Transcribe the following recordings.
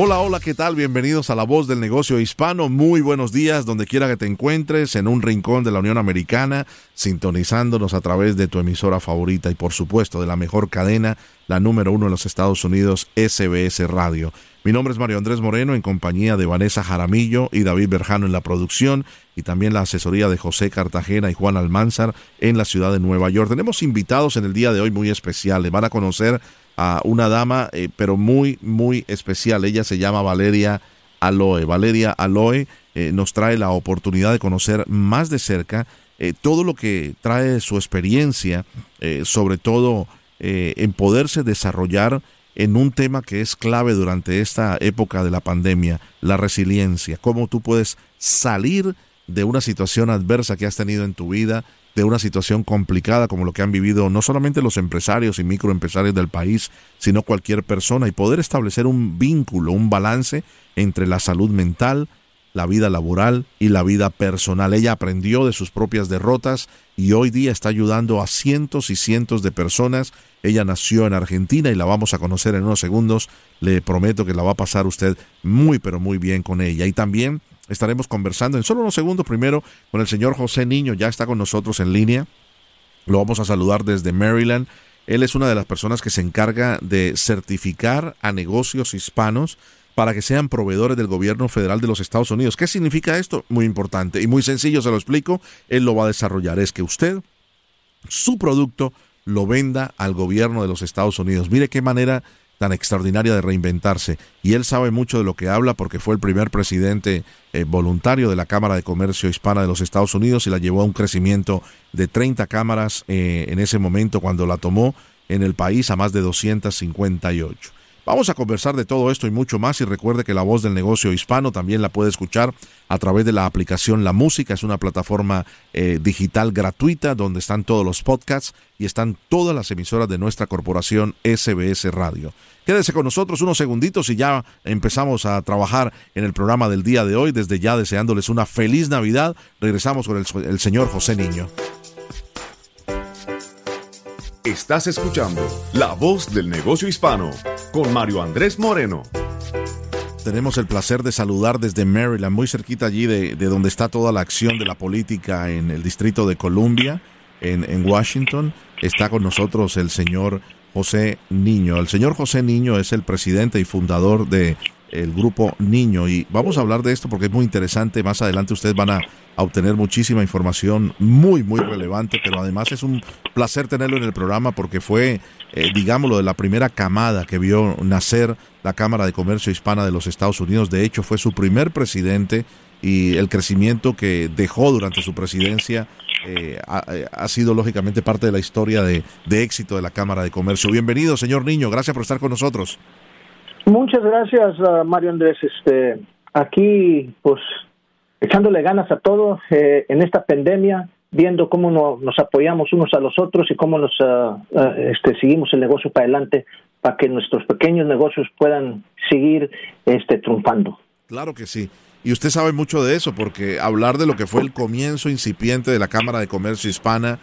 Hola, hola, ¿qué tal? Bienvenidos a La Voz del Negocio Hispano. Muy buenos días, donde quiera que te encuentres, en un rincón de la Unión Americana, sintonizándonos a través de tu emisora favorita y, por supuesto, de la mejor cadena, la número uno en los Estados Unidos, SBS Radio. Mi nombre es Mario Andrés Moreno, en compañía de Vanessa Jaramillo y David Berjano en la producción, y también la asesoría de José Cartagena y Juan Almanzar en la ciudad de Nueva York. Tenemos invitados en el día de hoy muy especiales. Van a conocer a una dama, eh, pero muy, muy especial. Ella se llama Valeria Aloe. Valeria Aloe eh, nos trae la oportunidad de conocer más de cerca eh, todo lo que trae su experiencia, sobre todo en poderse desarrollar en un tema que es clave durante esta época de la pandemia, la resiliencia, cómo tú puedes salir de una situación adversa que has tenido en tu vida, de una situación complicada como lo que han vivido no solamente los empresarios y microempresarios del país, sino cualquier persona y poder establecer un vínculo, un balance entre la salud mental, la vida laboral y la vida personal. Ella aprendió de sus propias derrotas y hoy día está ayudando a cientos y cientos de personas. Ella nació en Argentina y la vamos a conocer en unos segundos. Le prometo que la va a pasar usted muy pero muy bien con ella. Y también estaremos conversando en solo unos segundos primero con el señor José Niño, ya está con nosotros en línea. Lo vamos a saludar desde Maryland. Él es una de las personas que se encarga de certificar a negocios hispanos para que sean proveedores del gobierno federal de los Estados Unidos. ¿Qué significa esto? Muy importante y muy sencillo, se lo explico. Él lo va a desarrollar. Es que usted, su producto, lo venda al gobierno de los Estados Unidos. Mire qué manera tan extraordinaria de reinventarse. Y él sabe mucho de lo que habla porque fue el primer presidente eh, voluntario de la Cámara de Comercio Hispana de los Estados Unidos y la llevó a un crecimiento de 30 cámaras eh, en ese momento cuando la tomó en el país a más de 258. Vamos a conversar de todo esto y mucho más y recuerde que la voz del negocio hispano también la puede escuchar a través de la aplicación La Música. Es una plataforma eh, digital gratuita donde están todos los podcasts y están todas las emisoras de nuestra corporación SBS Radio. Quédese con nosotros unos segunditos y ya empezamos a trabajar en el programa del día de hoy. Desde ya deseándoles una feliz Navidad. Regresamos con el, el señor José Niño. Estás escuchando La Voz del Negocio Hispano con Mario Andrés Moreno. Tenemos el placer de saludar desde Maryland, muy cerquita allí de, donde está toda la acción de la política en el Distrito de Columbia, en, en Washington. Está con nosotros el señor José Niño. El señor José Niño es el presidente y fundador de el grupo Niño y vamos a hablar de esto porque es muy interesante. Más adelante ustedes van a, obtener muchísima información muy, muy relevante, pero además es un placer tenerlo en el programa porque fue, eh, digámoslo, de la primera camada que vio nacer la Cámara de Comercio Hispana de los Estados Unidos. De hecho, fue su primer presidente y el crecimiento que dejó durante su presidencia eh, ha, sido lógicamente parte de la historia de, de éxito de la Cámara de Comercio. Bienvenido, señor Niño. Gracias por estar con nosotros. Muchas gracias, uh, Mario Andrés. Este, aquí, pues, echándole ganas a todos eh, en esta pandemia, viendo cómo nos apoyamos unos a los otros y cómo nos uh, uh, este, seguimos el negocio para adelante para que nuestros pequeños negocios puedan seguir este, triunfando. Claro que sí. Y usted sabe mucho de eso, porque hablar de lo que fue el comienzo incipiente de la Cámara de Comercio Hispana,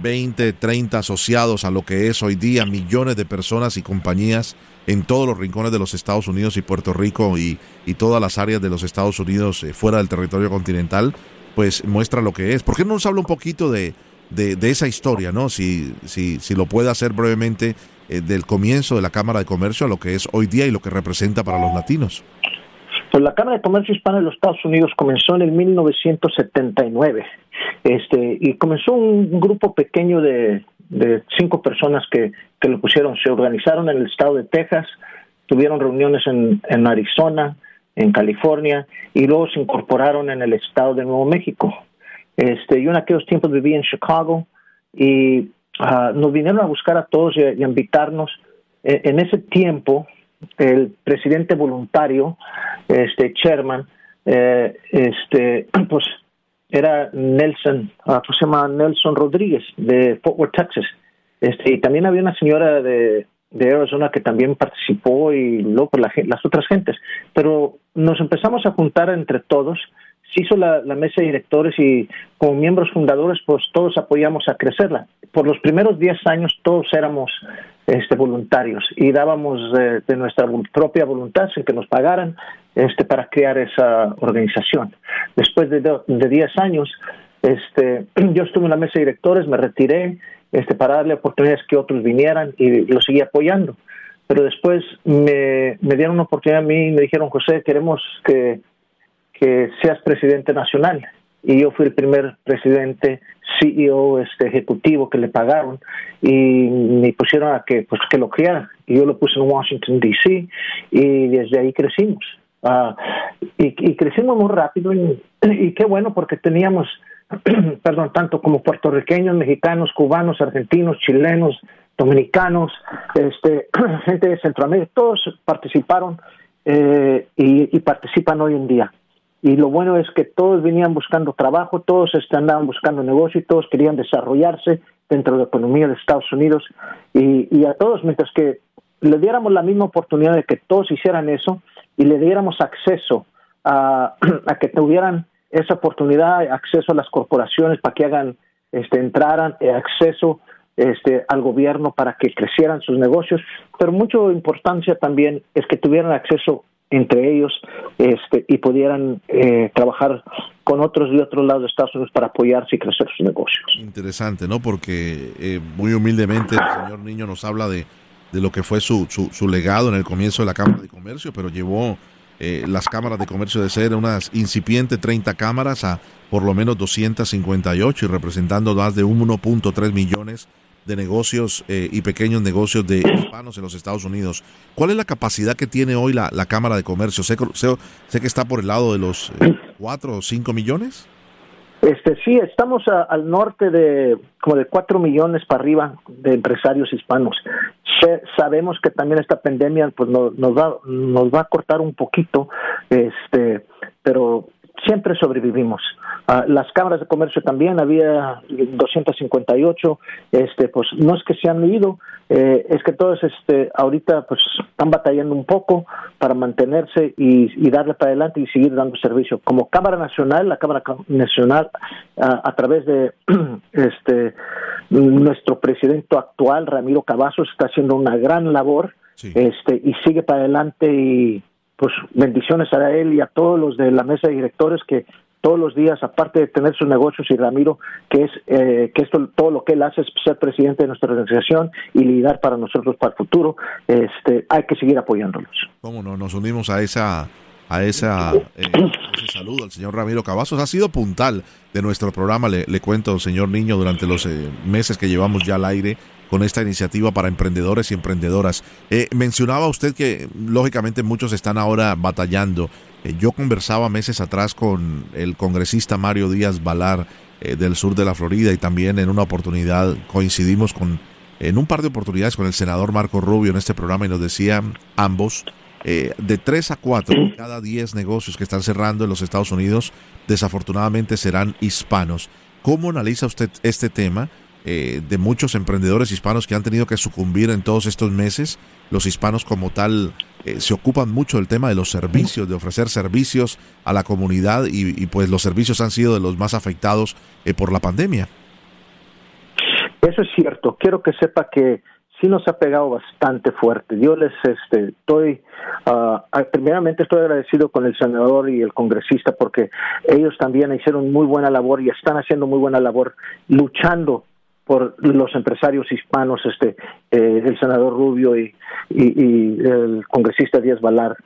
20, eh, 30 asociados a lo que es hoy día, millones de personas y compañías en todos los rincones de los Estados Unidos y Puerto Rico y, todas las áreas de los Estados Unidos eh, fuera del territorio continental, pues muestra lo que es. ¿Por qué no nos habla un poquito de, de, esa historia, no? Si, si, si lo puede hacer brevemente eh, del comienzo de la Cámara de Comercio a lo que es hoy día y lo que representa para los latinos. Pues la Cámara de Comercio Hispana de los Estados Unidos comenzó en el 1979 este, y comenzó un grupo pequeño de cinco personas que, que lo pusieron. Se organizaron en el estado de Texas, tuvieron reuniones en, en Arizona, en California y luego se incorporaron en el estado de Nuevo México. Este, yo en aquellos tiempos vivía en Chicago y ah, nos vinieron a buscar a todos y, a invitarnos. E, en ese tiempo el presidente voluntario, este chairman, eh, este, pues era Nelson, uh, se llama Nelson Rodríguez de Fort Worth, Texas. Este, y también había una señora de, de Arizona que también participó y luego por las otras gentes. Pero nos empezamos a juntar entre todos se hizo la, mesa de directores y como miembros fundadores, pues todos apoyamos a crecerla. Por los primeros 10 años todos éramos este, voluntarios y dábamos de, nuestra propia voluntad sin que nos pagaran este, para crear esa organización. Después de 10 años, este, yo estuve en la mesa de directores, me retiré este, para darle oportunidades que otros vinieran y lo seguí apoyando. Pero después me, me dieron una oportunidad a mí y me dijeron, José, queremos que que seas presidente nacional. Y yo fui el primer presidente CEO este, ejecutivo que le pagaron y me pusieron a que, pues, que lo criara. Y yo lo puse en Washington, D.C. y desde ahí crecimos. Ah, y, crecimos muy rápido y, y qué bueno porque teníamos, perdón, tanto como puertorriqueños, mexicanos, cubanos, argentinos, chilenos, dominicanos, este, gente de Centroamérica, todos participaron eh, y, y participan hoy en día y lo bueno es que todos venían buscando trabajo, todos andaban buscando negocio y todos querían desarrollarse dentro de la economía de Estados Unidos. Y, a todos, mientras que le diéramos la misma oportunidad de que todos hicieran eso y le diéramos acceso a, que tuvieran esa oportunidad, acceso a las corporaciones para que hagan, este, entraran, eh, acceso este, al gobierno para que crecieran sus negocios, pero mucho importancia también es que tuvieran acceso entre ellos este, y pudieran eh, trabajar con otros de otros lados de Estados Unidos para apoyarse y crecer sus negocios. Interesante, ¿no? Porque eh, muy humildemente el señor Niño nos habla de, de lo que fue su, su, legado en el comienzo de la Cámara de Comercio, pero llevó eh, las cámaras de comercio de ser unas incipientes 30 cámaras a por lo menos 258 y representando más de 1.3 millones de negocios eh, y pequeños negocios de hispanos en los Estados Unidos. ¿Cuál es la capacidad que tiene hoy la, la Cámara de Comercio? Sé, que está por el lado de los eh, cuatro o cinco millones. Este sí, estamos al norte de como de cuatro millones para arriba de empresarios hispanos. sabemos que también esta pandemia pues nos, nos va nos va a cortar un poquito, este, pero siempre sobrevivimos. Ah, las cámaras de comercio también había 258, este, pues no es que se han ido, eh, es que todos este, ahorita pues están batallando un poco para mantenerse y, darle para adelante y seguir dando servicio. Como Cámara Nacional, la Cámara Nacional, ah, a través de este nuestro presidente actual, Ramiro Cavazos, está haciendo una gran labor este, y sigue para adelante y pues bendiciones a él y a todos los de la mesa de directores que todos los días, aparte de tener sus negocios y Ramiro, que es eh, que esto todo lo que él hace es ser presidente de nuestra organización y liderar para nosotros para el futuro, este, hay que seguir apoyándolos. Cómo no, nos unimos a esa a esa eh, ese saludo al señor Ramiro Cavazos. Ha sido puntal de nuestro programa, le, le cuento, señor Niño, durante los eh, meses que llevamos ya al aire con esta iniciativa para emprendedores y emprendedoras. Eh, mencionaba usted que lógicamente muchos están ahora batallando. Eh, yo conversaba meses atrás con el congresista Mario Díaz Valar eh, del sur de la Florida y también en una oportunidad coincidimos con en un par de oportunidades con el senador Marco Rubio en este programa y nos decían ambos de tres a cuatro cada diez negocios que están cerrando en los Estados Unidos desafortunadamente serán hispanos. ¿Cómo analiza usted este tema? Eh, de muchos emprendedores hispanos que han tenido que sucumbir en todos estos meses. Los hispanos como tal eh, se ocupan mucho del tema de los servicios, de ofrecer servicios a la comunidad y, pues los servicios han sido de los más afectados eh, por la pandemia. Eso es cierto. Quiero que sepa que sí nos ha pegado bastante fuerte. Yo les este, estoy, uh, primeramente estoy agradecido con el senador y el congresista porque ellos también hicieron muy buena labor y están haciendo muy buena labor luchando por los empresarios hispanos, este, eh, el senador Rubio y, el congresista Díaz Valar.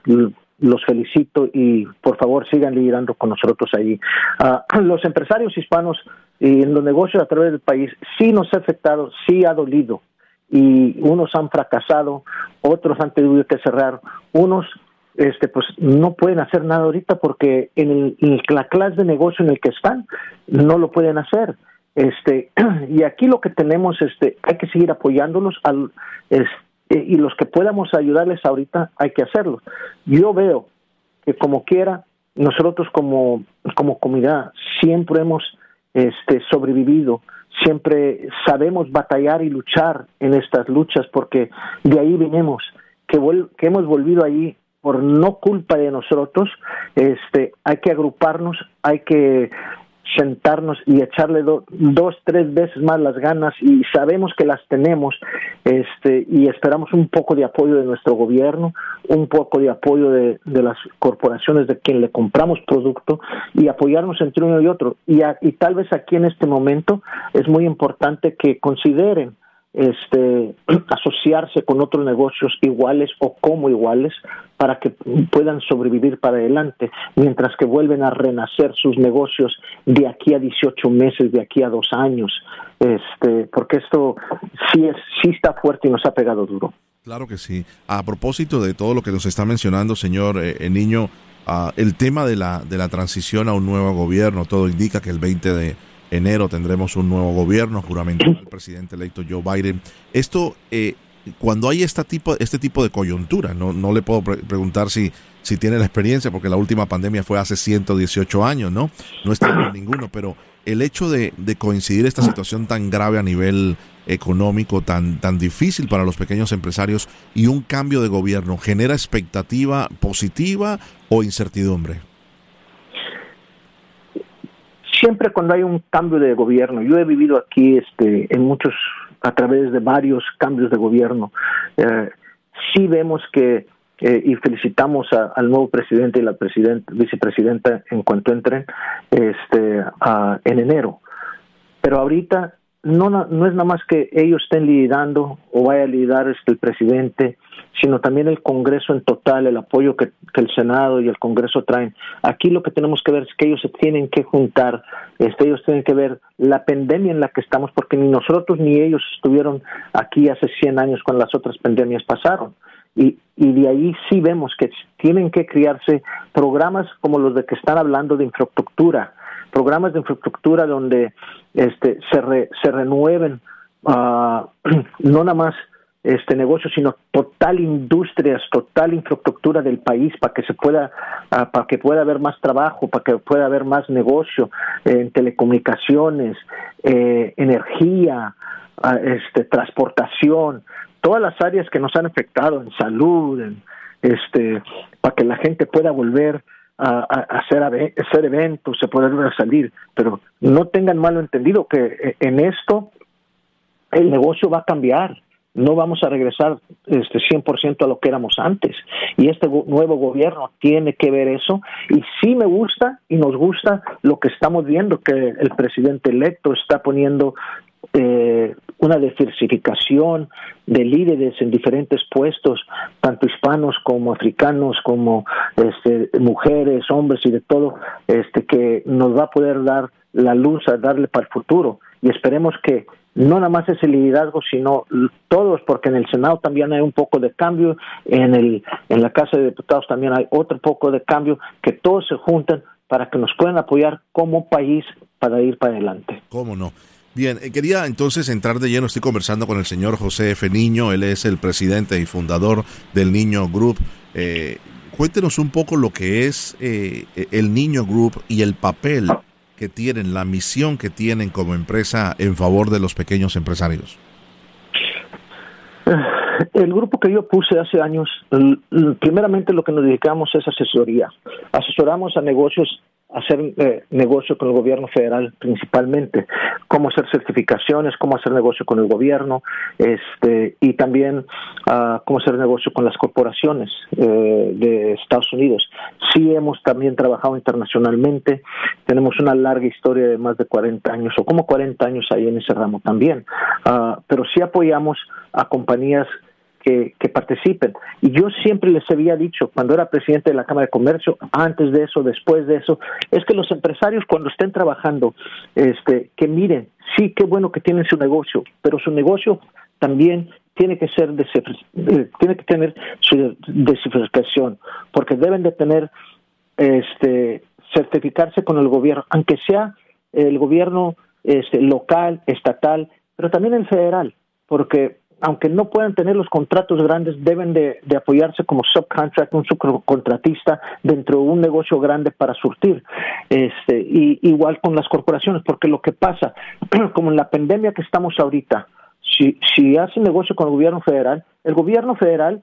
Los felicito y por favor sigan liderando con nosotros ahí. Ah, los empresarios hispanos y en los negocios a través del país sí nos ha afectado, sí ha dolido y unos han fracasado, otros han tenido que cerrar, unos este pues no pueden hacer nada ahorita porque en, el, en la clase de negocio en el que están no lo pueden hacer este y aquí lo que tenemos este hay que seguir apoyándolos al eh, y los que podamos ayudarles ahorita hay que hacerlo. Yo veo que como quiera, nosotros como, como comunidad siempre hemos este, sobrevivido, siempre sabemos batallar y luchar en estas luchas porque de ahí venimos, que, que hemos volvido ahí por no culpa de nosotros, este, hay que agruparnos, hay que sentarnos y echarle dos, tres veces más las ganas y sabemos que las tenemos este, y esperamos un poco de apoyo de nuestro gobierno, un poco de apoyo de, las corporaciones de quien le compramos producto y apoyarnos entre uno y otro. Y, y tal vez aquí en este momento es muy importante que consideren este, asociarse con otros negocios iguales o como iguales para que puedan sobrevivir para adelante, mientras que vuelven a renacer sus negocios de aquí a 18 meses, de aquí a dos años, este, porque esto sí, es, sí está fuerte y nos ha pegado duro. Claro que sí. A propósito de todo lo que nos está mencionando, señor eh, eh, Niño, uh, el tema de la, de la transición a un nuevo gobierno, todo indica que el 20 de enero tendremos un nuevo gobierno juramentado el presidente electo Joe Biden. Esto, eh, cuando hay este tipo, este tipo de coyuntura, no, no le puedo preguntar si, si tiene la experiencia, porque la última pandemia fue hace 118 años, ¿no? No está en ninguno, pero el hecho de, de, coincidir esta situación tan grave a nivel económico, tan, tan difícil para los pequeños empresarios y un cambio de gobierno, ¿genera expectativa positiva o incertidumbre? Siempre cuando hay un cambio de gobierno, yo he vivido aquí este, en muchos, a través de varios cambios de gobierno, eh, sí vemos que, eh, y felicitamos al nuevo presidente y la vicepresidenta en cuanto entren este, en enero. Pero ahorita no, no es nada más que ellos estén liderando o vaya a liderar este, el presidente, sino también el Congreso en total, el apoyo que, el Senado y el Congreso traen. Aquí lo que tenemos que ver es que ellos se tienen que juntar, este, ellos tienen que ver la pandemia en la que estamos, porque ni nosotros ni ellos estuvieron aquí hace 100 años cuando las otras pandemias pasaron. Y, y de ahí sí vemos que tienen que crearse programas como los de que están hablando de infraestructura, programas de infraestructura donde este, se, se renueven uh, no nada más este negocio, sino total industrias, total infraestructura del país para que se pueda, uh, para que pueda haber más trabajo, para que pueda haber más negocio en telecomunicaciones, eh, energía, uh, este, transportación, todas las áreas que nos han afectado en salud, en, este, para que la gente pueda volver a, hacer, hacer eventos, se puede salir, pero no tengan malo entendido que eh, en esto el negocio va a cambiar, no vamos a regresar este 100% a lo que éramos antes. Y este nuevo gobierno tiene que ver eso. Y sí me gusta y nos gusta lo que estamos viendo, que el presidente electo está poniendo eh, una diversificación de líderes en diferentes puestos, tanto hispanos como africanos, como este, mujeres, hombres y de todo, este, que nos va a poder dar la luz a darle para el futuro. Y esperemos que no nada más ese liderazgo, sino todos, porque en el Senado también hay un poco de cambio, en, el, en la Casa de Diputados también hay otro poco de cambio, que todos se juntan para que nos puedan apoyar como país para ir para adelante. ¿Cómo no? Bien, eh, quería entonces entrar de lleno, estoy conversando con el señor José F. Niño, él es el presidente y fundador del Niño Group. Eh, cuéntenos un poco lo que es eh, el Niño Group y el papel que tienen, la misión que tienen como empresa en favor de los pequeños empresarios. El grupo que yo puse hace años, primeramente lo que nos dedicamos es asesoría. Asesoramos a negocios hacer eh, negocio con el gobierno federal principalmente, cómo hacer certificaciones, cómo hacer negocio con el gobierno, este, y también uh, cómo hacer negocio con las corporaciones eh, de Estados Unidos. Sí hemos también trabajado internacionalmente, tenemos una larga historia de más de 40 años, o como 40 años ahí en ese ramo también, uh, pero sí apoyamos a compañías que, participen. Y yo siempre les había dicho, cuando era presidente de la Cámara de Comercio, antes de eso, después de eso, es que los empresarios cuando estén trabajando, este, que miren, sí, qué bueno que tienen su negocio, pero su negocio también tiene que ser eh, tiene que tener su diversificación, porque deben de tener este certificarse con el gobierno, aunque sea el gobierno este, local, estatal, pero también el federal, porque aunque no puedan tener los contratos grandes, deben de, apoyarse como subcontract, un subcontratista dentro de un negocio grande para surtir. Este, y igual con las corporaciones, porque lo que pasa, como en la pandemia que estamos ahorita, si, si hace negocio con el gobierno federal, el gobierno federal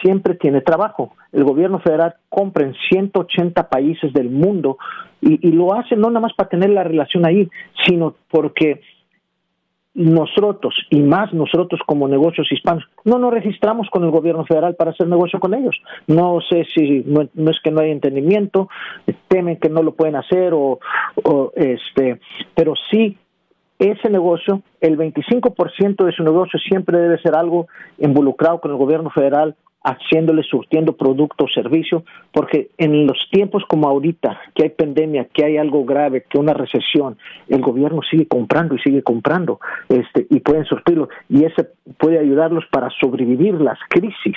siempre tiene trabajo. El gobierno federal compra en 180 países del mundo y lo hace no nada más para tener la relación ahí, sino porque nosotros y más nosotros como negocios hispanos no nos registramos con el gobierno federal para hacer negocio con ellos. No sé si no, es que no hay entendimiento, temen que no lo pueden hacer o, o este, pero sí ese negocio, el 25% de su negocio siempre debe ser algo involucrado con el gobierno federal haciéndole, surtiendo producto o servicio, porque en los tiempos como ahorita, que hay pandemia, que hay algo grave, que una recesión, el gobierno sigue comprando y sigue comprando, este, y pueden surtirlo, y ese puede ayudarlos para sobrevivir las crisis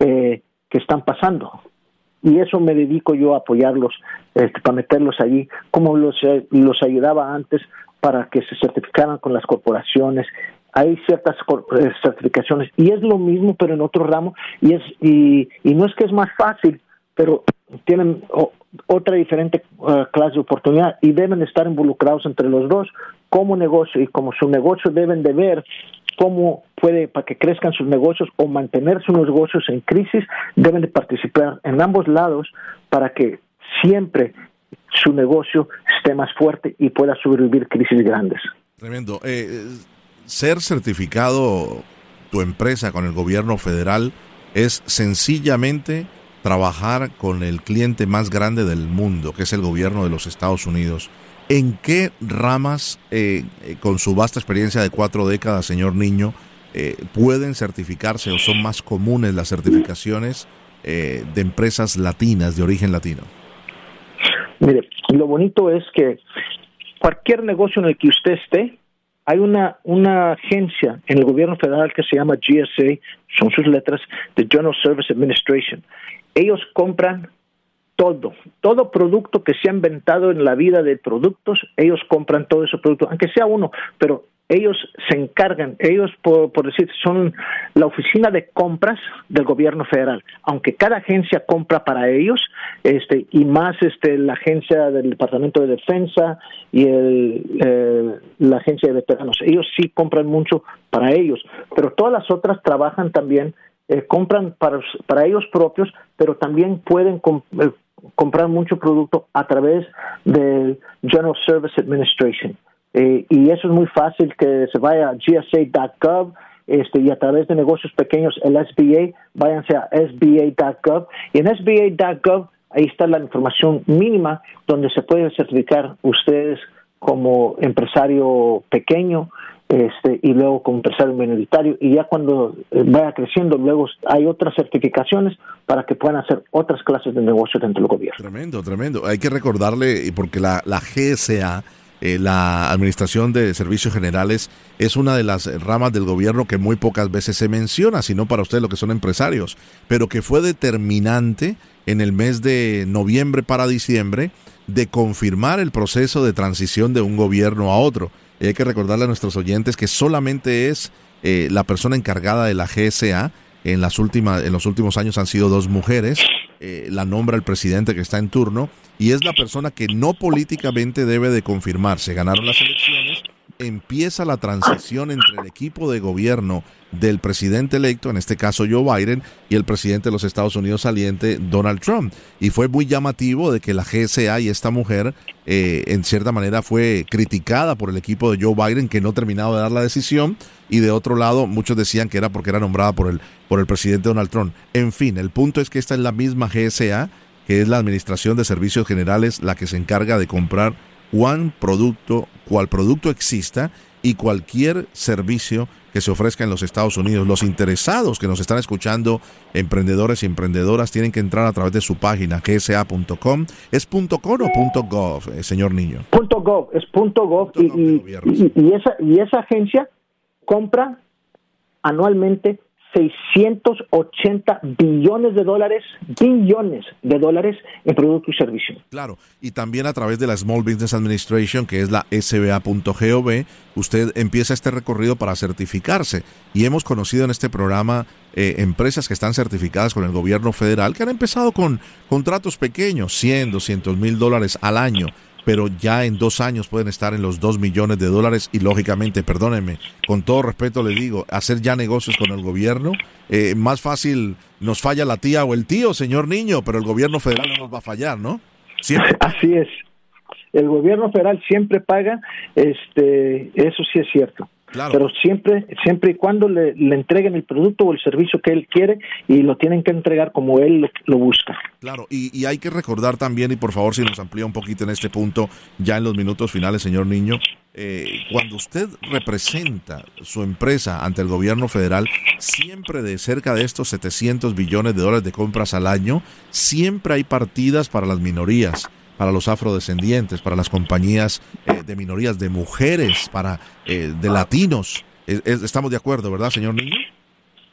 eh, que están pasando. Y eso me dedico yo a apoyarlos, este, para meterlos allí, como los, eh, los ayudaba antes para que se certificaran con las corporaciones hay ciertas eh, certificaciones y es lo mismo pero en otro ramo y es y, no es que es más fácil pero tienen otra diferente eh, clase de oportunidad y deben estar involucrados entre los dos como negocio y como su negocio deben de ver cómo puede para que crezcan sus negocios o mantener sus negocios en crisis deben de participar en ambos lados para que siempre su negocio esté más fuerte y pueda sobrevivir crisis grandes. Tremendo. Eh, ser certificado tu empresa con el gobierno federal es sencillamente trabajar con el cliente más grande del mundo, que es el gobierno de los Estados Unidos. ¿En qué ramas, eh, eh, con su vasta experiencia de cuatro décadas, señor Niño, eh, pueden certificarse o son más comunes las certificaciones de empresas latinas, de origen latino? Mire, lo bonito es que cualquier negocio en el que usted esté, hay una, una agencia en el gobierno federal que se llama GSA, son sus letras, the General Service Administration. Ellos compran todo, todo producto que se ha inventado en la vida de productos, ellos compran todo ese producto, aunque sea uno, pero ellos se encargan, ellos por, decir, son la oficina de compras del gobierno federal, aunque cada agencia compra para ellos, este, y más este, la agencia del Departamento de Defensa y el, eh, la agencia de veteranos, ellos sí compran mucho para ellos, pero todas las otras trabajan también, eh, compran para, para ellos propios, pero también pueden eh, comprar mucho producto a través del General Service Administration. Eh, y eso es muy fácil que se vaya a gsa.gov este, y a través de negocios pequeños, el SBA, váyanse a sba.gov y en sba.gov ahí está la información mínima donde se pueden certificar ustedes como empresario pequeño este, y luego como empresario minoritario y ya cuando eh, vaya creciendo luego hay otras certificaciones para que puedan hacer otras clases de negocios dentro del gobierno. Tremendo, tremendo. Hay que recordarle, porque la, la GSA eh, la Administración de Servicios Generales es una de las ramas del gobierno que muy pocas veces se menciona, sino para ustedes lo que son empresarios, pero que fue determinante en el mes de noviembre para diciembre de confirmar el proceso de transición de un gobierno a otro. Y hay que recordarle a nuestros oyentes que solamente es eh, la persona encargada de la GSA. En, las últimas, en los últimos años han sido dos mujeres eh, la nombra el presidente que está en turno y es la persona que no políticamente debe de confirmarse. Ganaron las elecciones, empieza la transición entre el equipo de gobierno del presidente electo, en este caso Joe Biden, y el presidente de los Estados Unidos saliente, Donald Trump. Y fue muy llamativo de que la GSA y esta mujer, eh, en cierta manera, fue criticada por el equipo de Joe Biden, que no terminaba de dar la decisión, y de otro lado, muchos decían que era porque era nombrada por el, por el presidente Donald Trump. En fin, el punto es que esta es la misma GSA, que es la Administración de Servicios Generales, la que se encarga de comprar cuán producto, cual producto exista y cualquier servicio que se ofrezca en los Estados Unidos. Los interesados que nos están escuchando, emprendedores y emprendedoras, tienen que entrar a través de su página gsa.com. ¿Es .com o .gov, eh, señor Niño? .gov, es .gov, y, y, esa, y esa agencia compra anualmente 680 billones de dólares, billones de dólares en producto y servicio. Claro, y también a través de la Small Business Administration, que es la sba.gov, usted empieza este recorrido para certificarse. Y hemos conocido en este programa eh, empresas que están certificadas con el gobierno federal que han empezado con contratos pequeños, 100, 200 mil dólares al año pero ya en dos años pueden estar en los dos millones de dólares y lógicamente, perdónenme, con todo respeto le digo, hacer ya negocios con el gobierno, eh, más fácil nos falla la tía o el tío, señor niño, pero el gobierno federal no nos va a fallar, ¿no? Así es. El gobierno federal siempre paga, este, eso sí es cierto. Pero siempre, siempre y cuando le, entreguen el producto o el servicio que él quiere y lo tienen que entregar como él lo, busca. Claro, y, hay que recordar también, y por favor si nos amplía un poquito en este punto, ya en los minutos finales, señor Niño, eh, cuando usted representa su empresa ante el gobierno federal, siempre de cerca de estos 700 billones de dólares de compras al año, siempre hay partidas para las minorías para los afrodescendientes, para las compañías eh, de minorías, de mujeres, para eh, de latinos. estamos de acuerdo, ¿verdad, señor Niño?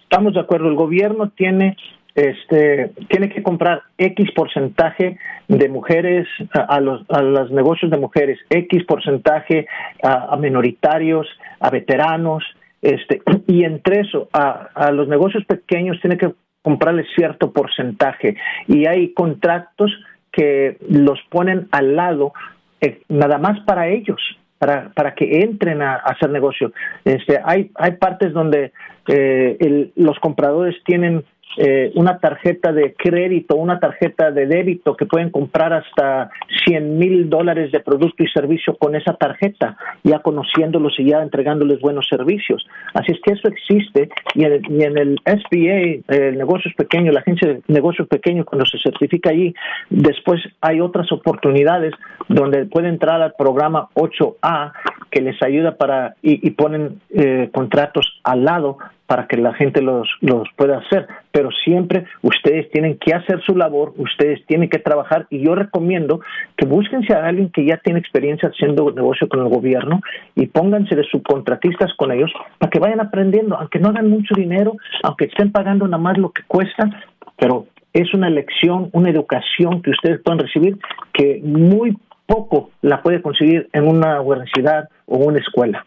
Estamos de acuerdo. El gobierno tiene este tiene que comprar X porcentaje de mujeres a, los a los negocios de mujeres, X porcentaje a, minoritarios, a veteranos, este y entre eso a, a los negocios pequeños tiene que comprarles cierto porcentaje y hay contratos que los ponen al lado eh, nada más para ellos, para, para que entren a, hacer negocio. Este, hay, hay partes donde eh, los compradores tienen eh, una tarjeta de crédito, una tarjeta de débito que pueden comprar hasta 100 mil dólares de producto y servicio con esa tarjeta, ya conociéndolos y ya entregándoles buenos servicios. Así es que eso existe y en, el SBA, el negocios pequeño, la agencia de negocios pequeños, cuando se certifica allí, después hay otras oportunidades donde puede entrar al programa 8A que les ayuda para y, ponen eh, contratos al lado para que la gente los, los pueda hacer, pero siempre ustedes tienen que hacer su labor, ustedes tienen que trabajar y yo recomiendo que búsquense a alguien que ya tiene experiencia haciendo negocio con el gobierno y pónganse de subcontratistas con ellos para que vayan aprendiendo, aunque no hagan mucho dinero, aunque estén pagando nada más lo que cuesta, pero es una lección, una educación que ustedes pueden recibir que muy poco la puede conseguir en una universidad o una escuela.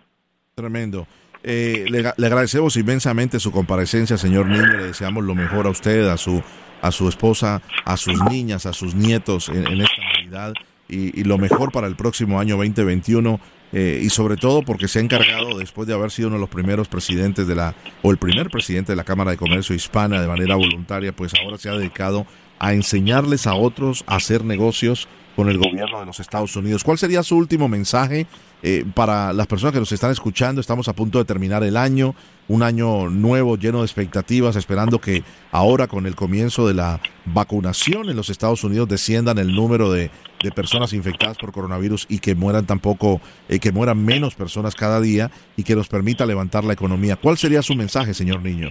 Tremendo. Eh, le, agradecemos inmensamente su comparecencia, señor Niño. Le deseamos lo mejor a usted, a su, a su esposa, a sus niñas, a sus nietos en, esta Navidad y, lo mejor para el próximo año 2021. Eh, y sobre todo porque se ha encargado, después de haber sido uno de los primeros presidentes de la, o el primer presidente de la Cámara de Comercio Hispana de manera voluntaria, pues ahora se ha dedicado a enseñarles a otros a hacer negocios con el gobierno de los Estados Unidos. ¿Cuál sería su último mensaje eh, para las personas que nos están escuchando? Estamos a punto de terminar el año, un año nuevo lleno de expectativas, esperando que ahora con el comienzo de la vacunación en los Estados Unidos desciendan el número de, personas infectadas por coronavirus y que mueran tampoco, eh, que mueran menos personas cada día y que nos permita levantar la economía. ¿Cuál sería su mensaje, señor Niño?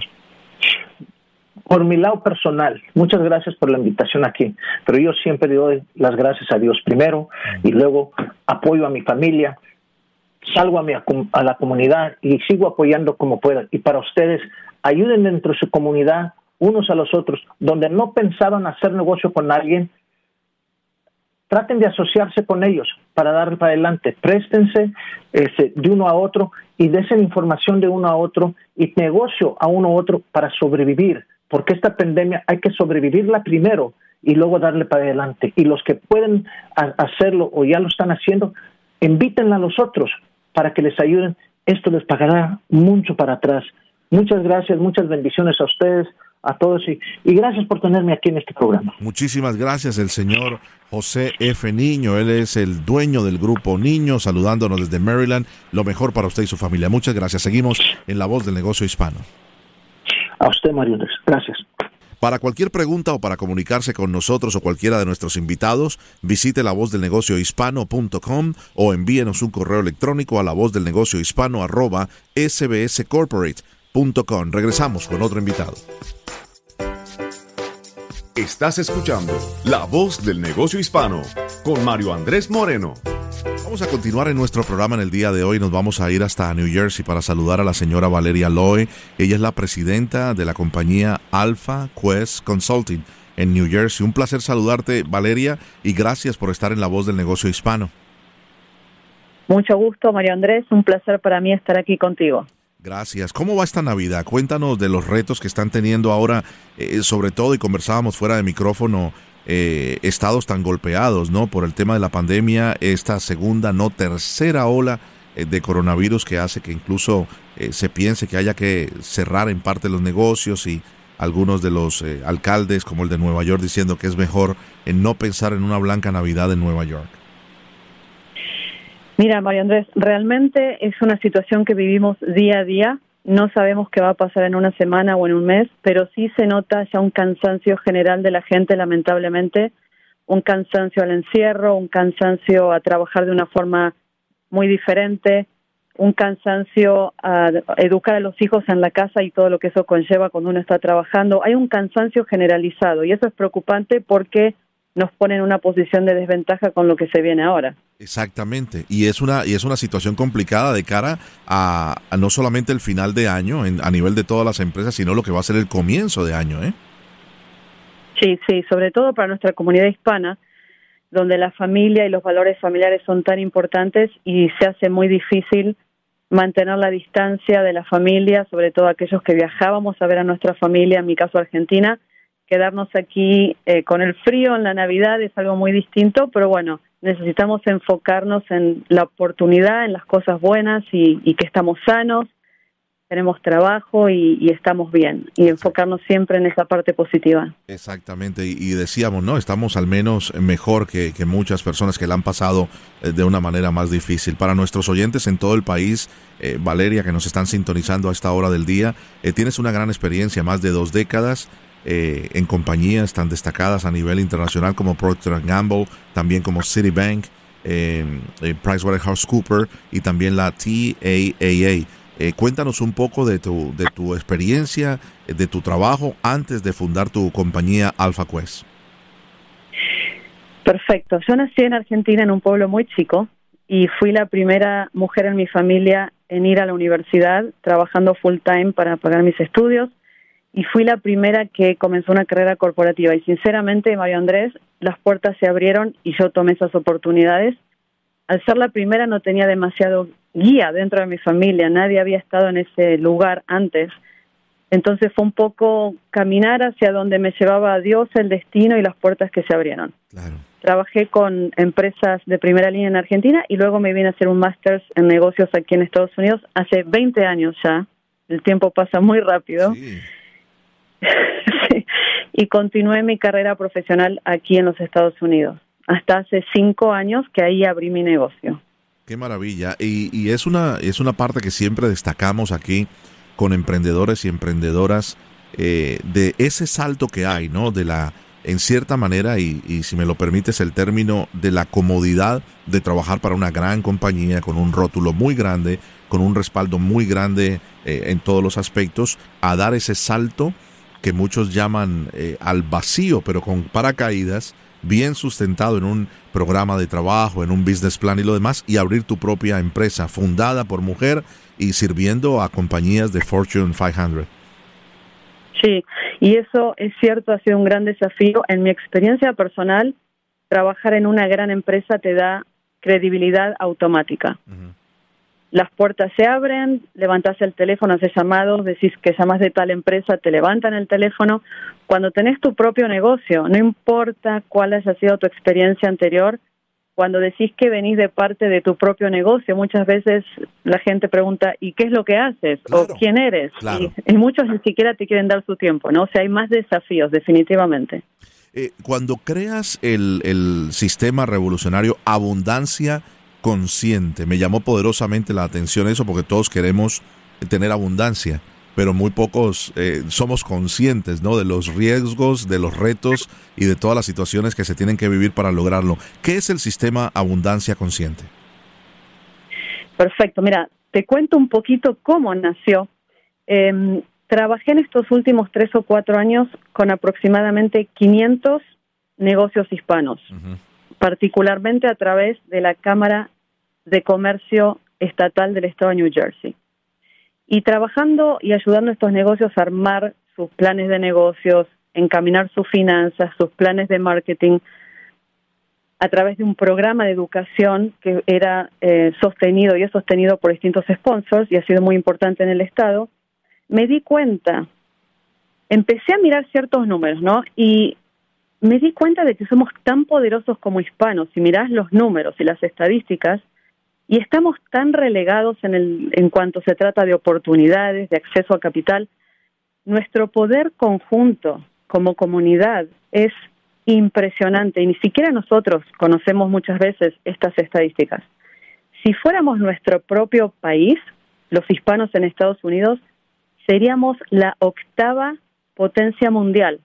Por mi lado personal, muchas gracias por la invitación aquí, pero yo siempre doy las gracias a Dios primero y luego apoyo a mi familia, salgo a, mi, a la comunidad y sigo apoyando como pueda. Y para ustedes, ayuden dentro de su comunidad unos a los otros, donde no pensaban hacer negocio con alguien, traten de asociarse con ellos para darle para adelante, préstense ese, de uno a otro y desen información de uno a otro y negocio a uno a otro para sobrevivir porque esta pandemia hay que sobrevivirla primero y luego darle para adelante. Y los que pueden hacerlo o ya lo están haciendo, invítenla a los otros para que les ayuden. Esto les pagará mucho para atrás. Muchas gracias, muchas bendiciones a ustedes, a todos y, y, gracias por tenerme aquí en este programa. Muchísimas gracias, el señor José F. Niño. Él es el dueño del grupo Niño, saludándonos desde Maryland. Lo mejor para usted y su familia. Muchas gracias. Seguimos en La Voz del Negocio Hispano. A usted, Mario Gracias. Para cualquier pregunta o para comunicarse con nosotros o cualquiera de nuestros invitados, visite la voz del negocio hispano.com o envíenos un correo electrónico a la voz del negocio hispano. Regresamos con otro invitado. Estás escuchando La Voz del Negocio Hispano con Mario Andrés Moreno. Vamos a continuar en nuestro programa en el día de hoy. Nos vamos a ir hasta New Jersey para saludar a la señora Valeria Loy. Ella es la presidenta de la compañía Alpha Quest Consulting en New Jersey. Un placer saludarte, Valeria, y gracias por estar en La Voz del Negocio Hispano. Mucho gusto, Mario Andrés. Un placer para mí estar aquí contigo. Gracias. ¿Cómo va esta Navidad? Cuéntanos de los retos que están teniendo ahora, eh, sobre todo, y conversábamos fuera de micrófono, eh, estados tan golpeados, ¿no? Por el tema de la pandemia, esta segunda, no tercera ola eh, de coronavirus que hace que incluso se piense que haya que cerrar en parte los negocios y algunos de los alcaldes, como el de Nueva York, diciendo que es mejor en no pensar en una blanca Navidad en Nueva York. Mira, Mario Andrés, realmente es una situación que vivimos día a día. No sabemos qué va a pasar en una semana o en un mes, pero sí se nota ya un cansancio general de la gente, lamentablemente, un cansancio al encierro, un cansancio a trabajar de una forma muy diferente, un cansancio a educar a los hijos en la casa y todo lo que eso conlleva cuando uno está trabajando. Hay un cansancio generalizado y eso es preocupante porque nos pone en una posición de desventaja con lo que se viene ahora. Exactamente, y es una y es una situación complicada de cara a, no solamente el final de año a nivel de todas las empresas, sino lo que va a ser el comienzo de año, ¿eh? Sí, sí, sobre todo para nuestra comunidad hispana, donde la familia y los valores familiares son tan importantes y se hace muy difícil mantener la distancia de la familia, sobre todo aquellos que viajábamos a ver a nuestra familia, en mi caso Argentina, quedarnos aquí eh, con el frío en la Navidad es algo muy distinto, pero bueno, necesitamos enfocarnos en la oportunidad, en las cosas buenas y, que estamos sanos, tenemos trabajo y, estamos bien y enfocarnos siempre en esa parte positiva. Exactamente, y, decíamos, ¿no? Estamos al menos mejor que, muchas personas que la han pasado eh, de una manera más difícil. Para nuestros oyentes en todo el país, eh, Valeria, que nos están sintonizando a esta hora del día, tienes una gran experiencia, más de dos décadas eh, en compañías tan destacadas a nivel internacional como Procter Gamble, también como Citibank, eh, eh, PricewaterhouseCoopers y también la TAAA. Eh, cuéntanos un poco de tu, de tu experiencia, de tu trabajo antes de fundar tu compañía AlphaQuest. Perfecto. Yo nací en Argentina en un pueblo muy chico y fui la primera mujer en mi familia en ir a la universidad trabajando full time para pagar mis estudios y fui la primera que comenzó una carrera corporativa. Y sinceramente, Mario Andrés, las puertas se abrieron y yo tomé esas oportunidades. Al ser la primera no tenía demasiado guía dentro de mi familia, nadie había estado en ese lugar antes. Entonces fue un poco caminar hacia donde me llevaba Dios, el destino y las puertas que se abrieron. Trabajé con empresas de primera línea en Argentina y luego me vine a hacer un máster en negocios aquí en Estados Unidos hace 20 años ya. El tiempo pasa muy rápido. Sí. Y continué mi carrera profesional aquí en los Estados Unidos. Hasta hace cinco años que ahí abrí mi negocio. Qué maravilla. Y, y es, una, es una parte que siempre destacamos aquí con emprendedores y emprendedoras eh, de ese salto que hay, ¿no? De la, en cierta manera, y, y, si me lo permites el término, de la comodidad de trabajar para una gran compañía con un rótulo muy grande, con un respaldo muy grande eh, en todos los aspectos, a dar ese salto que muchos llaman eh, al vacío, pero con paracaídas, bien sustentado en un programa de trabajo, en un business plan y lo demás, y abrir tu propia empresa fundada por mujer y sirviendo a compañías de Fortune 500. Sí, y eso es cierto, ha sido un gran desafío. En mi experiencia personal, trabajar en una gran empresa te da credibilidad automática las puertas se abren, levantas el teléfono, haces llamados, decís que llamas de tal empresa, te levantan el teléfono. Cuando tenés tu propio negocio, no importa cuál haya sido tu experiencia anterior, cuando decís que venís de parte de tu propio negocio, muchas veces la gente pregunta, ¿y qué es lo que haces? ¿O quién eres? Y, muchos ni siquiera te quieren dar su tiempo, ¿no? O sea, hay más desafíos, definitivamente. Eh, cuando creas el, el sistema revolucionario Abundancia, consciente. Me llamó poderosamente la atención eso porque todos queremos tener abundancia, pero muy pocos eh, somos conscientes ¿no? de los riesgos, de los retos y de todas las situaciones que se tienen que vivir para lograrlo. ¿Qué es el sistema abundancia consciente? Perfecto, mira, te cuento un poquito cómo nació. Em, trabajé en estos últimos tres o cuatro años con aproximadamente 500 negocios hispanos particularmente a través de la Cámara de Comercio Estatal del Estado de New Jersey. Y trabajando y ayudando a estos negocios a armar sus planes de negocios, encaminar sus finanzas, sus planes de marketing, a través de un programa de educación que era eh, sostenido y es sostenido por distintos sponsors y ha sido muy importante en el Estado, me di cuenta, empecé a mirar ciertos números, ¿no? Y me di cuenta de que somos tan poderosos como hispanos, si mirás los números y las estadísticas, y estamos tan relegados en, el, en cuanto se trata de oportunidades, de acceso a capital, nuestro poder conjunto como comunidad es impresionante y ni siquiera nosotros conocemos muchas veces estas estadísticas. Si fuéramos nuestro propio país, los hispanos en Estados Unidos, seríamos la octava potencia mundial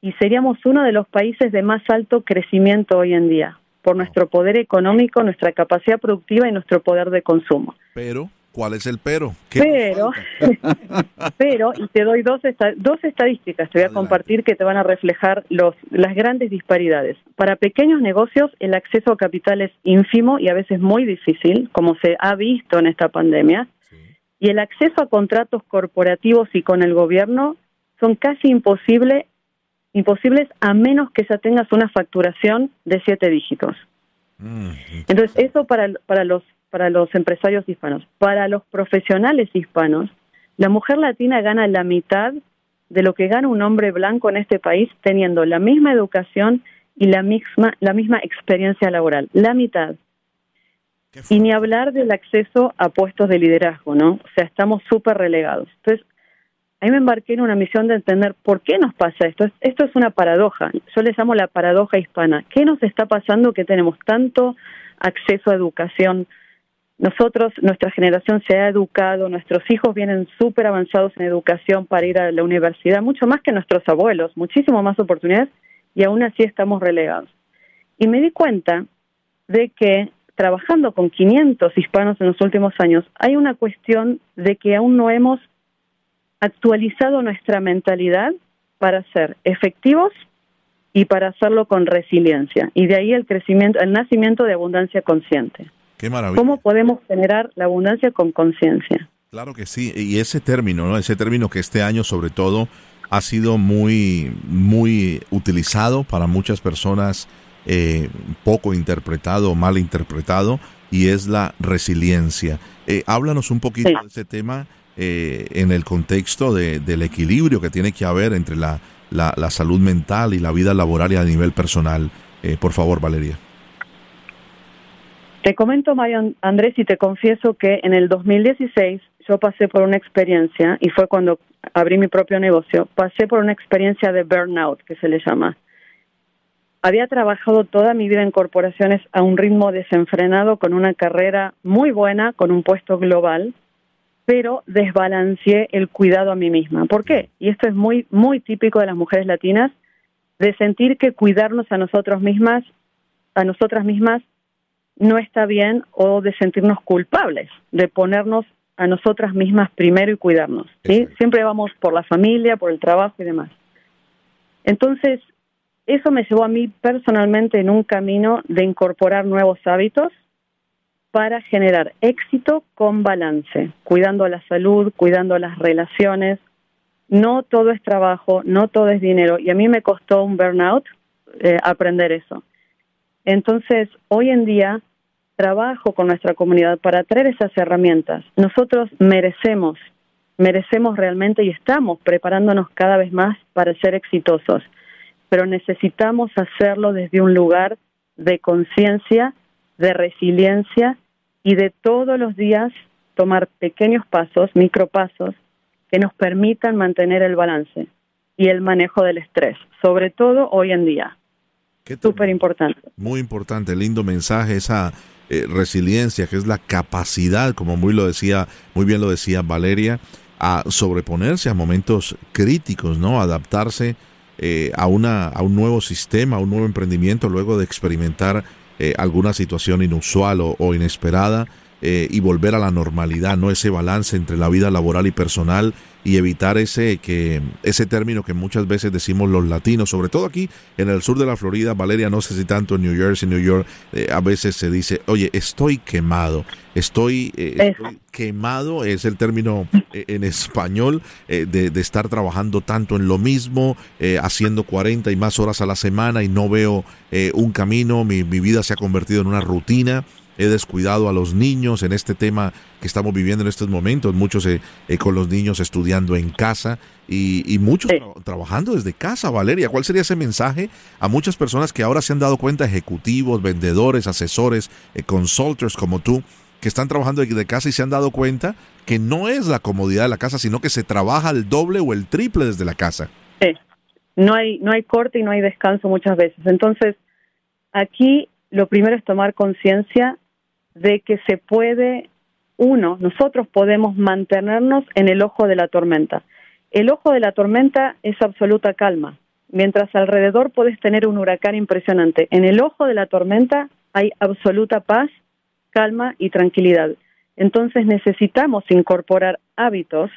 y seríamos uno de los países de más alto crecimiento hoy en día por nuestro poder económico, nuestra capacidad productiva y nuestro poder de consumo. Pero ¿Cuál es el pero? Pero, pero, y te doy dos, dos estadísticas, te voy a compartir que te van a reflejar los, las grandes disparidades. Para pequeños negocios, el acceso a capital es ínfimo y a veces muy difícil, como se ha visto en esta pandemia. Y el acceso a contratos corporativos y con el gobierno son casi imposible, imposibles a menos que ya tengas una facturación de siete dígitos. Mm, Entonces, eso para, para los para los empresarios hispanos. Para los profesionales hispanos, la mujer latina gana la mitad de lo que gana un hombre blanco en este país teniendo la misma educación y la misma, la misma experiencia laboral, la mitad. Y ni hablar del acceso a puestos de liderazgo, ¿no? O sea, estamos súper relegados. Entonces, ahí me embarqué en una misión de entender por qué nos pasa esto. Esto es una paradoja. Yo le llamo la paradoja hispana. ¿Qué nos está pasando que tenemos tanto acceso a educación, nosotros, nuestra generación se ha educado, nuestros hijos vienen súper avanzados en educación para ir a la universidad, mucho más que nuestros abuelos, muchísimo más oportunidades y aún así estamos relegados. Y me di cuenta de que trabajando con 500 hispanos en los últimos años, hay una cuestión de que aún no hemos actualizado nuestra mentalidad para ser efectivos y para hacerlo con resiliencia. Y de ahí el crecimiento, el nacimiento de abundancia consciente. Qué maravilla. ¿Cómo podemos generar la abundancia con conciencia? Claro que sí, y ese término, ¿no? Ese término que este año sobre todo ha sido muy, muy utilizado para muchas personas, eh, poco interpretado, mal interpretado, y es la resiliencia. Eh, háblanos un poquito de ese tema eh, en el contexto del equilibrio que tiene que haber entre la, la, la salud mental y la vida laboral y a nivel personal. por favor, Valeria. Te comento, Mario Andrés, y te confieso que en el 2016 yo pasé por una experiencia, y fue cuando abrí mi propio negocio, pasé por una experiencia de burnout, que se le llama. Había trabajado toda mi vida en corporaciones a un ritmo desenfrenado, con una carrera muy buena, con un puesto global, pero desbalanceé el cuidado a mí misma. ¿Por qué? Y esto es muy, muy típico de las mujeres latinas, de sentir que cuidarnos a nosotros mismas, a nosotras mismas, no está bien o de sentirnos culpables, de ponernos a nosotras mismas primero y cuidarnos. ¿sí? Siempre vamos por la familia, por el trabajo y demás. Entonces, eso me llevó a mí personalmente en un camino de incorporar nuevos hábitos para generar éxito con balance, cuidando la salud, cuidando las relaciones. No todo es trabajo, no todo es dinero. Y a mí me costó un burnout eh, aprender eso. Entonces, hoy en día trabajo con nuestra comunidad para traer esas herramientas. Nosotros merecemos, merecemos realmente y estamos preparándonos cada vez más para ser exitosos, pero necesitamos hacerlo desde un lugar de conciencia, de resiliencia y de todos los días tomar pequeños pasos, micropasos, que nos permitan mantener el balance y el manejo del estrés, sobre todo hoy en día. Súper importante. Muy importante, lindo mensaje, esa eh, resiliencia, que es la capacidad, como muy lo decía, muy bien lo decía Valeria, a sobreponerse a momentos críticos, ¿no? Adaptarse eh, a una a un nuevo sistema, a un nuevo emprendimiento, luego de experimentar eh, alguna situación inusual o, inesperada y volver a la normalidad, ¿no? Ese balance entre la vida laboral y personal y evitar ese que ese término que muchas veces decimos los latinos, sobre todo aquí en el sur de la Florida, Valeria, no sé si tanto en New Jersey, New York, eh, a veces se dice, oye, estoy quemado, estoy, eh, quemado, es el término eh, en español de, de, estar trabajando tanto en lo mismo, haciendo 40 y más horas a la semana y no veo un camino, mi, mi vida se ha convertido en una rutina he descuidado a los niños en este tema que estamos viviendo en estos momentos, muchos eh, eh, con los niños estudiando en casa y, muchos trabajando desde casa, Valeria. ¿Cuál sería ese mensaje a muchas personas que ahora se han dado cuenta, ejecutivos, vendedores, asesores, eh, consultors como tú, que están trabajando desde casa y se han dado cuenta que no es la comodidad de la casa, sino que se trabaja el doble o el triple desde la casa? Sí. No hay, no hay corte y no hay descanso muchas veces. Entonces, aquí lo primero es tomar conciencia de que se puede, uno, nosotros podemos mantenernos en el ojo de la tormenta. El ojo de la tormenta es absoluta calma, mientras alrededor puedes tener un huracán impresionante. En el ojo de la tormenta hay absoluta paz, calma y tranquilidad. Entonces necesitamos incorporar hábitos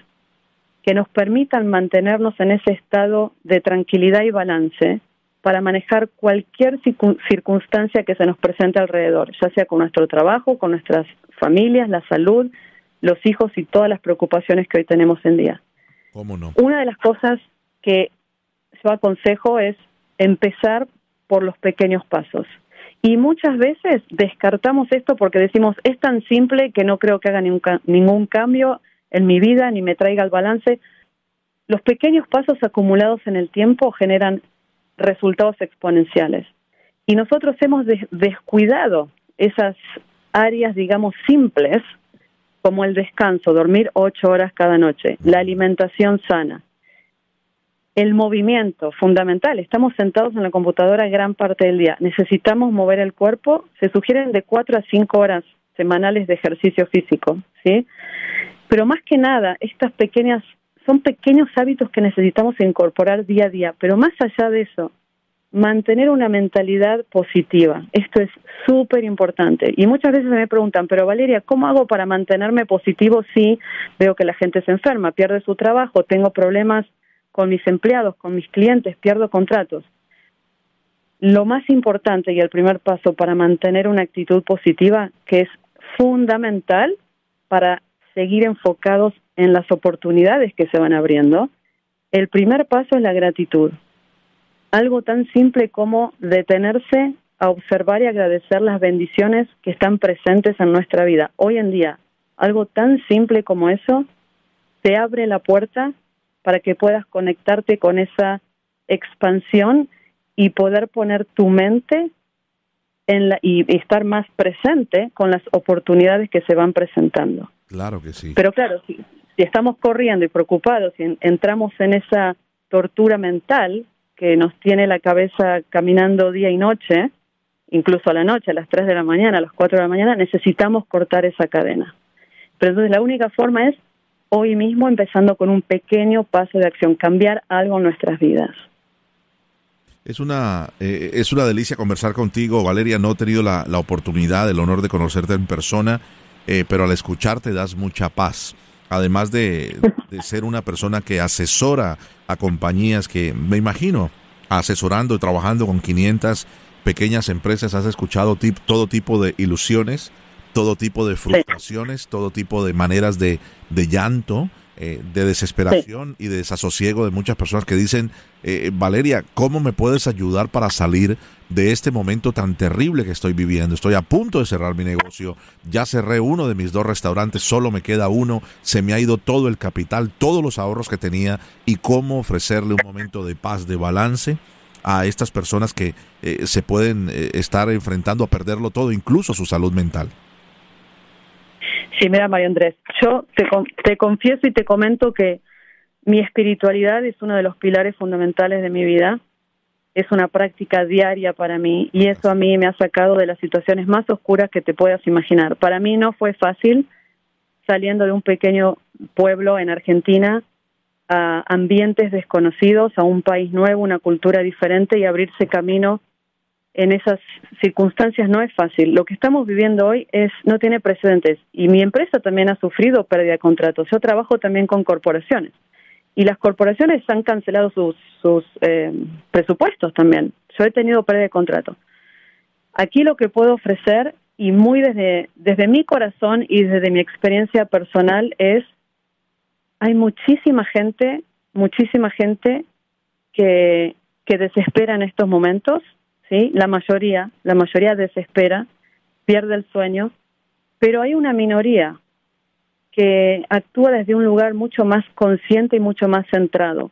que nos permitan mantenernos en ese estado de tranquilidad y balance para manejar cualquier circunstancia que se nos presente alrededor, ya sea con nuestro trabajo, con nuestras familias, la salud, los hijos y todas las preocupaciones que hoy tenemos en día. ¿Cómo no? Una de las cosas que yo aconsejo es empezar por los pequeños pasos. Y muchas veces descartamos esto porque decimos, es tan simple que no creo que haga ningún, ningún cambio en mi vida ni me traiga el balance. Los pequeños pasos acumulados en el tiempo generan resultados exponenciales. Y nosotros hemos descuidado esas áreas, digamos, simples, como el descanso, dormir ocho horas cada noche, la alimentación sana, el movimiento fundamental. Estamos sentados en la computadora gran parte del día. Necesitamos mover el cuerpo. Se sugieren de cuatro a cinco horas semanales de ejercicio físico, ¿sí? Pero más que nada, estas pequeñas son pequeños hábitos que necesitamos incorporar día a día, pero más allá de eso, mantener una mentalidad positiva. Esto es súper importante. Y muchas veces me preguntan, pero Valeria, ¿cómo hago para mantenerme positivo si veo que la gente se enferma, pierde su trabajo, tengo problemas con mis empleados, con mis clientes, pierdo contratos? Lo más importante y el primer paso para mantener una actitud positiva, que es fundamental para seguir enfocados en las oportunidades que se van abriendo, el primer paso es la gratitud. Algo tan simple como detenerse a observar y agradecer las bendiciones que están presentes en nuestra vida. Hoy en día, algo tan simple como eso te abre la puerta para que puedas conectarte con esa expansión y poder poner tu mente en la, y estar más presente con las oportunidades que se van presentando. Claro que sí. Pero claro, si, si estamos corriendo y preocupados y entramos en esa tortura mental que nos tiene la cabeza caminando día y noche, incluso a la noche, a las 3 de la mañana, a las 4 de la mañana, necesitamos cortar esa cadena. Pero entonces la única forma es hoy mismo empezando con un pequeño paso de acción, cambiar algo en nuestras vidas. Es una, eh, es una delicia conversar contigo, Valeria. No he tenido la, la oportunidad, el honor de conocerte en persona, eh, pero al escucharte das mucha paz además de, ser una persona que asesora a compañías que, me imagino, asesorando y trabajando con 500 pequeñas empresas, has escuchado todo tipo de ilusiones, todo tipo de frustraciones, todo tipo de maneras de, de llanto, eh, de desesperación y de desasosiego de muchas personas que dicen, eh, Valeria, ¿cómo me puedes ayudar para salir de este momento tan terrible que estoy viviendo? Estoy a punto de cerrar mi negocio, ya cerré uno de mis dos restaurantes, solo me queda uno, se me ha ido todo el capital, todos los ahorros que tenía y cómo ofrecerle un momento de paz, de balance a estas personas que eh, se pueden estar enfrentando a perderlo todo, incluso su salud mental. Sí, mira, María Andrés, yo te, te confieso y te comento que mi espiritualidad es uno de los pilares fundamentales de mi vida. Es una práctica diaria para mí y eso a mí me ha sacado de las situaciones más oscuras que te puedas imaginar. Para mí no fue fácil saliendo de un pequeño pueblo en Argentina a ambientes desconocidos, a un país nuevo, una cultura diferente y abrirse camino en esas circunstancias no es fácil. Lo que estamos viviendo hoy es no tiene precedentes y mi empresa también ha sufrido pérdida de contratos. Yo trabajo también con corporaciones y las corporaciones han cancelado sus, sus eh, presupuestos también. Yo he tenido pérdida de contrato. Aquí lo que puedo ofrecer, y muy desde, desde mi corazón y desde mi experiencia personal, es, hay muchísima gente, muchísima gente que, que desespera en estos momentos, ¿sí? La mayoría, la mayoría desespera, pierde el sueño, pero hay una minoría que actúa desde un lugar mucho más consciente y mucho más centrado.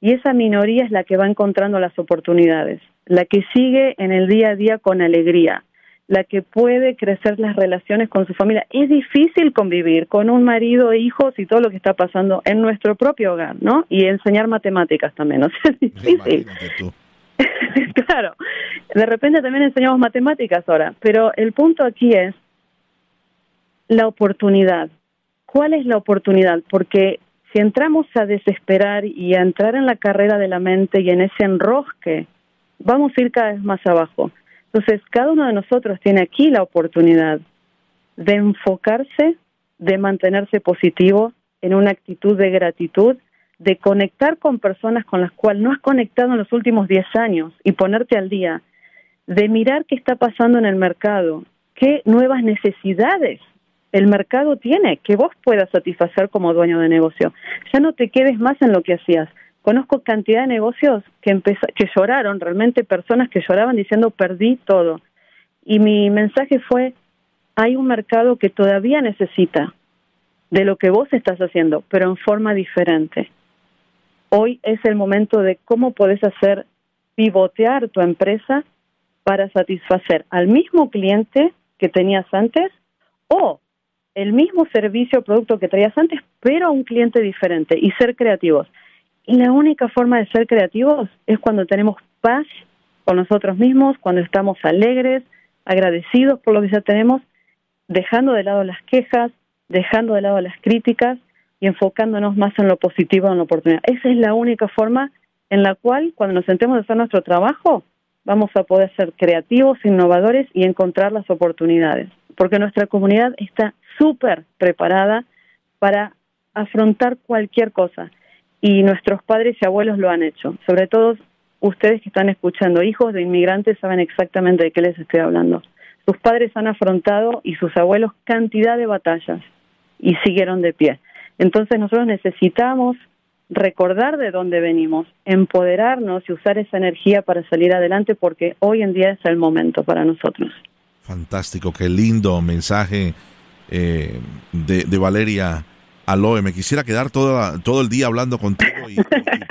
Y esa minoría es la que va encontrando las oportunidades, la que sigue en el día a día con alegría, la que puede crecer las relaciones con su familia. Es difícil convivir con un marido, hijos y todo lo que está pasando en nuestro propio hogar, ¿no? Y enseñar matemáticas también, ¿no? Es difícil. claro, de repente también enseñamos matemáticas ahora, pero el punto aquí es la oportunidad. ¿Cuál es la oportunidad? Porque si entramos a desesperar y a entrar en la carrera de la mente y en ese enrosque, vamos a ir cada vez más abajo. Entonces, cada uno de nosotros tiene aquí la oportunidad de enfocarse, de mantenerse positivo en una actitud de gratitud, de conectar con personas con las cuales no has conectado en los últimos 10 años y ponerte al día, de mirar qué está pasando en el mercado, qué nuevas necesidades el mercado tiene que vos puedas satisfacer como dueño de negocio. Ya no te quedes más en lo que hacías. Conozco cantidad de negocios que, que lloraron, realmente personas que lloraban diciendo perdí todo. Y mi mensaje fue, hay un mercado que todavía necesita de lo que vos estás haciendo, pero en forma diferente. Hoy es el momento de cómo podés hacer pivotear tu empresa para satisfacer al mismo cliente que tenías antes o el mismo servicio o producto que traías antes, pero a un cliente diferente y ser creativos. Y la única forma de ser creativos es cuando tenemos paz con nosotros mismos, cuando estamos alegres, agradecidos por lo que ya tenemos, dejando de lado las quejas, dejando de lado las críticas y enfocándonos más en lo positivo, en la oportunidad. Esa es la única forma en la cual, cuando nos sentemos a hacer nuestro trabajo, vamos a poder ser creativos, innovadores y encontrar las oportunidades. Porque nuestra comunidad está súper preparada para afrontar cualquier cosa. Y nuestros padres y abuelos lo han hecho. Sobre todo ustedes que están escuchando, hijos de inmigrantes, saben exactamente de qué les estoy hablando. Sus padres han afrontado y sus abuelos cantidad de batallas y siguieron de pie. Entonces nosotros necesitamos recordar de dónde venimos, empoderarnos y usar esa energía para salir adelante porque hoy en día es el momento para nosotros. Fantástico, qué lindo mensaje eh, de, Valeria Aloe. Me quisiera quedar todo, todo el día hablando contigo y,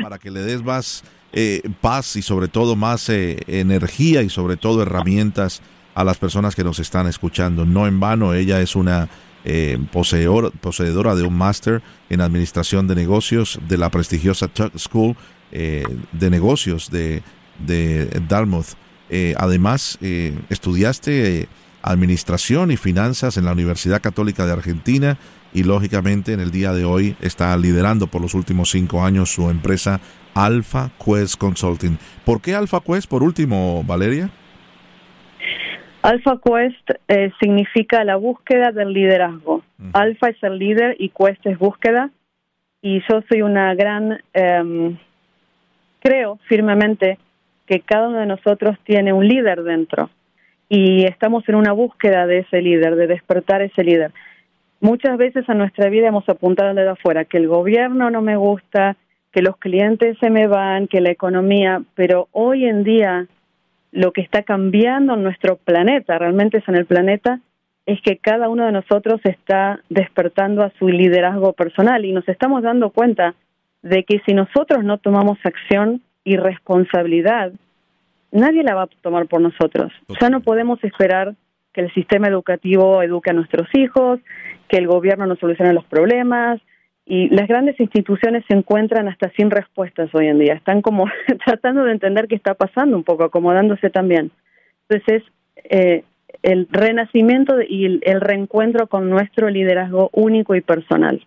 para que le des más eh, paz y sobre todo más eh, energía y sobre todo herramientas a las personas que nos están escuchando. No en vano, ella es una poseedora de un máster en administración de negocios de la prestigiosa Tuck School de negocios de, de Dartmouth. además, estudiaste Administración y Finanzas en la Universidad Católica de Argentina y lógicamente en el día de hoy está liderando por los últimos cinco años su empresa Alpha Quest Consulting. ¿Por qué Alpha Quest por último, Valeria? Alpha Quest eh, significa la búsqueda del liderazgo. Alpha es el líder y Quest es búsqueda. Y yo soy una gran, em, creo firmemente que cada uno de nosotros tiene un líder dentro y estamos en una búsqueda de ese líder, de despertar ese líder. Muchas veces en nuestra vida hemos apuntado al dedo afuera, que el gobierno no me gusta, que los clientes se me van, que la economía, pero hoy en día lo que está cambiando en nuestro planeta, realmente es en el planeta, es que cada uno de nosotros está despertando a su liderazgo personal y nos estamos dando cuenta de que si nosotros no tomamos acción y responsabilidad, nadie la va a tomar por nosotros. Ya no podemos esperar que el sistema educativo eduque a nuestros hijos, que el gobierno nos solucione los problemas. Y las grandes instituciones se encuentran hasta sin respuestas hoy en día. Están como tratando de entender qué está pasando un poco, acomodándose también. Entonces, eh, el renacimiento y el, reencuentro con nuestro liderazgo único y personal.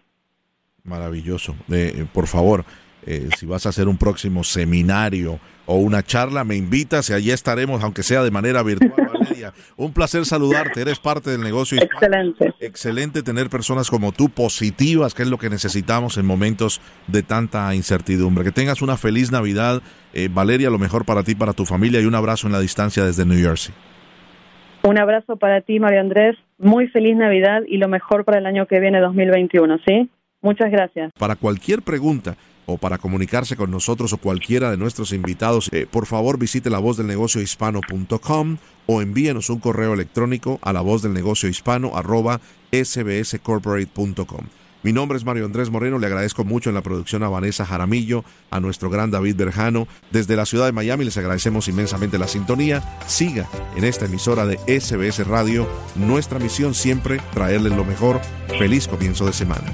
Maravilloso. Eh, por favor, eh, si vas a hacer un próximo seminario o una charla, me invitas y allí estaremos, aunque sea de manera virtual, Valeria. Un placer saludarte, eres parte del negocio. Excelente. Excelente tener personas como tú positivas, que es lo que necesitamos en momentos de tanta incertidumbre. Que tengas una feliz Navidad, eh, Valeria, lo mejor para ti, para tu familia y un abrazo en la distancia desde New Jersey. Un abrazo para ti, Mario Andrés. Muy feliz Navidad y lo mejor para el año que viene, 2021, ¿sí? Muchas gracias. Para cualquier pregunta o para comunicarse con nosotros o cualquiera de nuestros invitados, eh, por favor visite la voz del negocio hispano.com o envíenos un correo electrónico a la voz del negocio hispano arroba sbscorporate.com. Mi nombre es Mario Andrés Moreno, le agradezco mucho en la producción a Vanessa Jaramillo, a nuestro gran David Berjano. Desde la ciudad de Miami les agradecemos inmensamente la sintonía. Siga en esta emisora de SBS Radio. Nuestra misión siempre traerles lo mejor. Feliz comienzo de semana.